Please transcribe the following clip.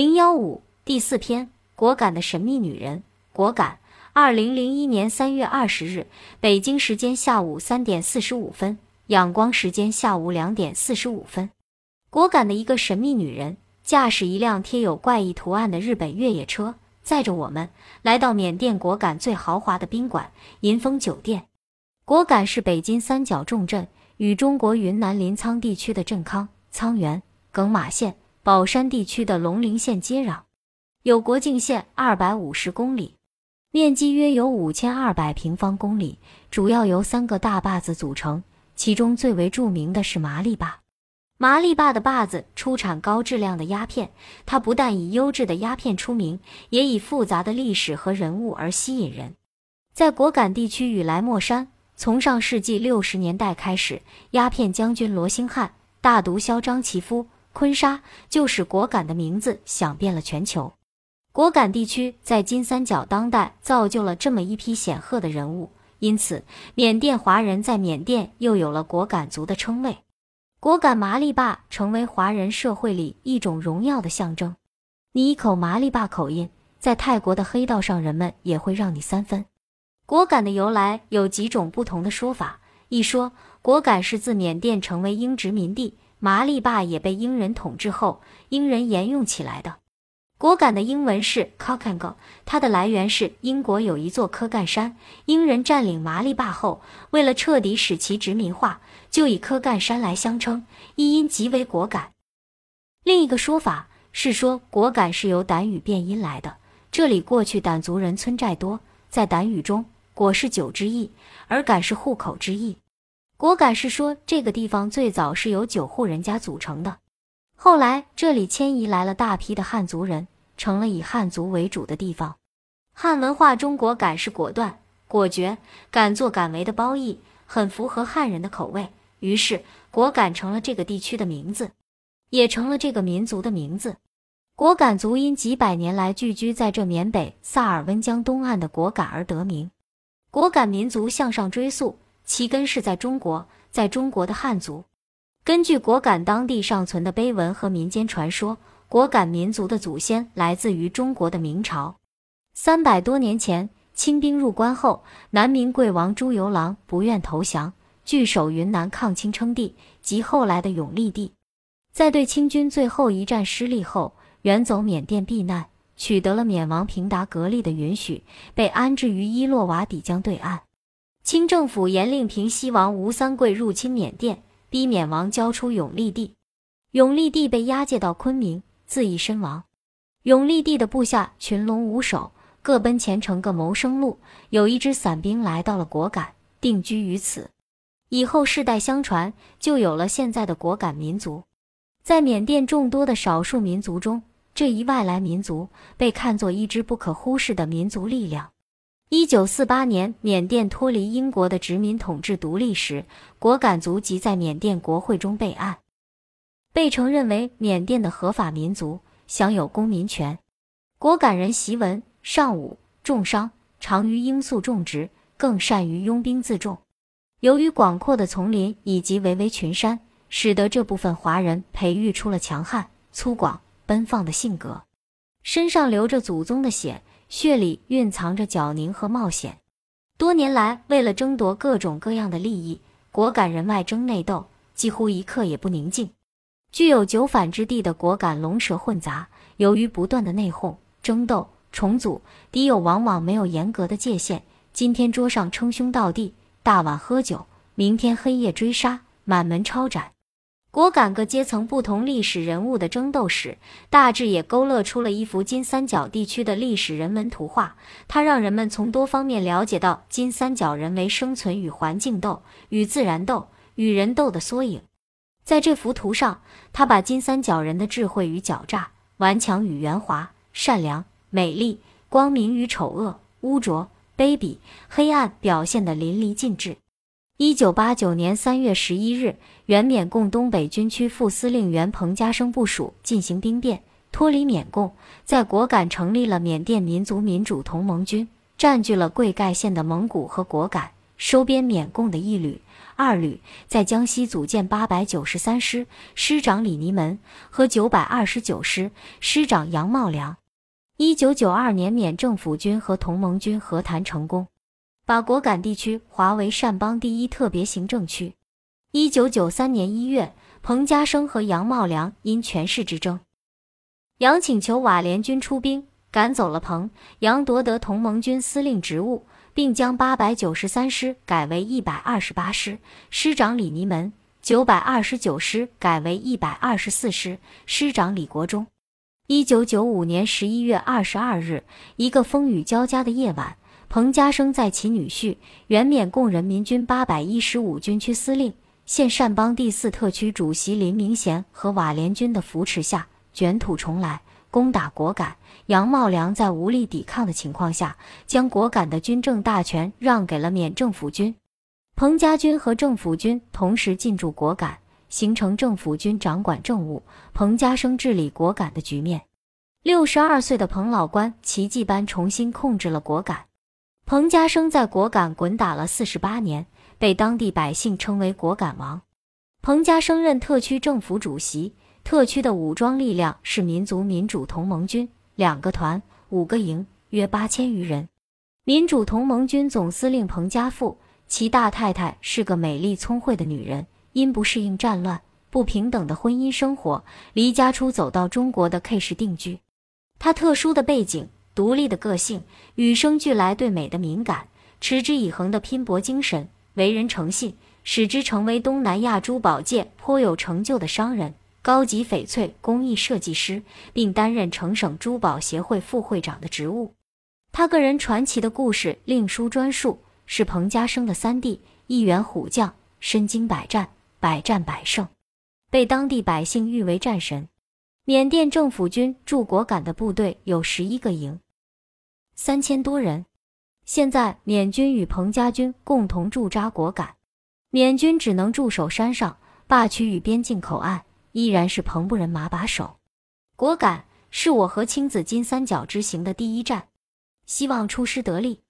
零幺五第四篇：果敢的神秘女人。果敢，二零零一年三月二十日，北京时间下午三点四十五分，仰光时间下午两点四十五分。果敢的一个神秘女人，驾驶一辆贴有怪异图案的日本越野车，载着我们来到缅甸果敢最豪华的宾馆银丰酒店。果敢是北京三角重镇，与中国云南临沧地区的镇康、沧源、耿马县。宝山地区的龙陵县接壤，有国境线二百五十公里，面积约有五千二百平方公里，主要由三个大坝子组成，其中最为著名的是麻栗坝。麻栗坝的坝子出产高质量的鸦片，它不但以优质的鸦片出名，也以复杂的历史和人物而吸引人。在果敢地区与莱莫山，从上世纪六十年代开始，鸦片将军罗兴汉、大毒枭张其夫。坤沙就使果敢的名字响遍了全球。果敢地区在金三角当代造就了这么一批显赫的人物，因此缅甸华人在缅甸又有了果敢族的称谓。果敢麻利坝成为华人社会里一种荣耀的象征。你一口麻利坝口音，在泰国的黑道上人们也会让你三分。果敢的由来有几种不同的说法。一说果敢是自缅甸成为英殖民地。麻利坝也被英人统治后，英人沿用起来的。果敢的英文是 c o c k a n g o 它的来源是英国有一座科干山，英人占领麻利坝后，为了彻底使其殖民化，就以科干山来相称，译音即为果敢。另一个说法是说果敢是由掸语变音来的，这里过去掸族人村寨多，在掸语中，果是酒之意，而敢是户口之意。果敢是说，这个地方最早是由九户人家组成的，后来这里迁移来了大批的汉族人，成了以汉族为主的地方。汉文化中，果敢是果断、果决、敢作敢为的褒义，很符合汉人的口味。于是，果敢成了这个地区的名字，也成了这个民族的名字。果敢族因几百年来聚居在这缅北萨尔温江东岸的果敢而得名。果敢民族向上追溯。其根是在中国，在中国的汉族。根据果敢当地尚存的碑文和民间传说，果敢民族的祖先来自于中国的明朝。三百多年前，清兵入关后，南明贵王朱由榔不愿投降，据守云南抗清称帝，即后来的永历帝。在对清军最后一战失利后，远走缅甸避难，取得了缅王平达格力的允许，被安置于伊洛瓦底江对岸。清政府严令平西王吴三桂入侵缅甸，逼缅王交出永历帝。永历帝被押解到昆明，自缢身亡。永历帝的部下群龙无首，各奔前程各谋生路。有一支散兵来到了果敢，定居于此。以后世代相传，就有了现在的果敢民族。在缅甸众多的少数民族中，这一外来民族被看作一支不可忽视的民族力量。一九四八年，缅甸脱离英国的殖民统治独立时，果敢族即在缅甸国会中备案，被承认为缅甸的合法民族，享有公民权。果敢人习文、尚武、重商，长于罂粟种植，更善于拥兵自重。由于广阔的丛林以及巍巍群山，使得这部分华人培育出了强悍、粗犷、奔放的性格，身上流着祖宗的血。血里蕴藏着狡宁和冒险，多年来为了争夺各种各样的利益，果敢人外争内斗，几乎一刻也不宁静。具有九反之地的果敢龙蛇混杂，由于不断的内讧、争斗、重组，敌友往往没有严格的界限。今天桌上称兄道弟，大碗喝酒；明天黑夜追杀，满门抄斩。果敢各阶层不同历史人物的争斗史，大致也勾勒出了一幅金三角地区的历史人文图画。它让人们从多方面了解到金三角人为生存与环境斗、与自然斗、与人斗的缩影。在这幅图上，他把金三角人的智慧与狡诈、顽强与圆滑、善良、美丽、光明与丑恶、污浊、卑鄙、黑暗表现得淋漓尽致。一九八九年三月十一日，原缅共东北军区副司令员彭家声部署进行兵变，脱离缅共，在果敢成立了缅甸民族民主同盟军，占据了贵盖县的蒙古和果敢、收编缅共的一旅、二旅，在江西组建八百九十三师，师长李尼门和九百二十九师，师长杨茂良。一九九二年，缅政府军和同盟军和谈成功，把果敢地区划为善邦第一特别行政区。一九九三年一月，彭家声和杨茂良因权势之争，杨请求瓦联军出兵赶走了彭杨，夺得同盟军司令职务。并将八百九十三师改为一百二十八师，师长李尼门；九百二十九师改为一百二十四师，师长李国忠。一九九五年十一月二十二日，一个风雨交加的夜晚，彭家声在其女婿、原缅共人民军八百一十五军区司令、现善邦第四特区主席林明贤和瓦联军的扶持下，卷土重来。攻打果敢，杨茂良在无力抵抗的情况下，将果敢的军政大权让给了缅政府军。彭家军和政府军同时进驻果敢，形成政府军掌管政务，彭家声治理果敢的局面。六十二岁的彭老官奇迹般重新控制了果敢。彭家声在果敢滚打了四十八年，被当地百姓称为“果敢王”。彭家声任特区政府主席。特区的武装力量是民族民主同盟军，两个团，五个营，约八千余人。民主同盟军总司令彭家富，其大太太是个美丽聪慧的女人，因不适应战乱不平等的婚姻生活，离家出走到中国的 K 市定居。她特殊的背景、独立的个性、与生俱来对美的敏感、持之以恒的拼搏精神、为人诚信，使之成为东南亚珠宝界颇有成就的商人。高级翡翠工艺设计师，并担任成省珠宝协会副会长的职务。他个人传奇的故事另书专述，是彭家声的三弟，一员虎将，身经百战，百战百胜，被当地百姓誉为战神。缅甸政府军驻果敢的部队有十一个营，三千多人。现在缅军与彭家军共同驻扎果敢，缅军只能驻守山上，坝区与边境口岸。依然是彭部人马把守，果敢是我和青子金三角之行的第一站，希望出师得力。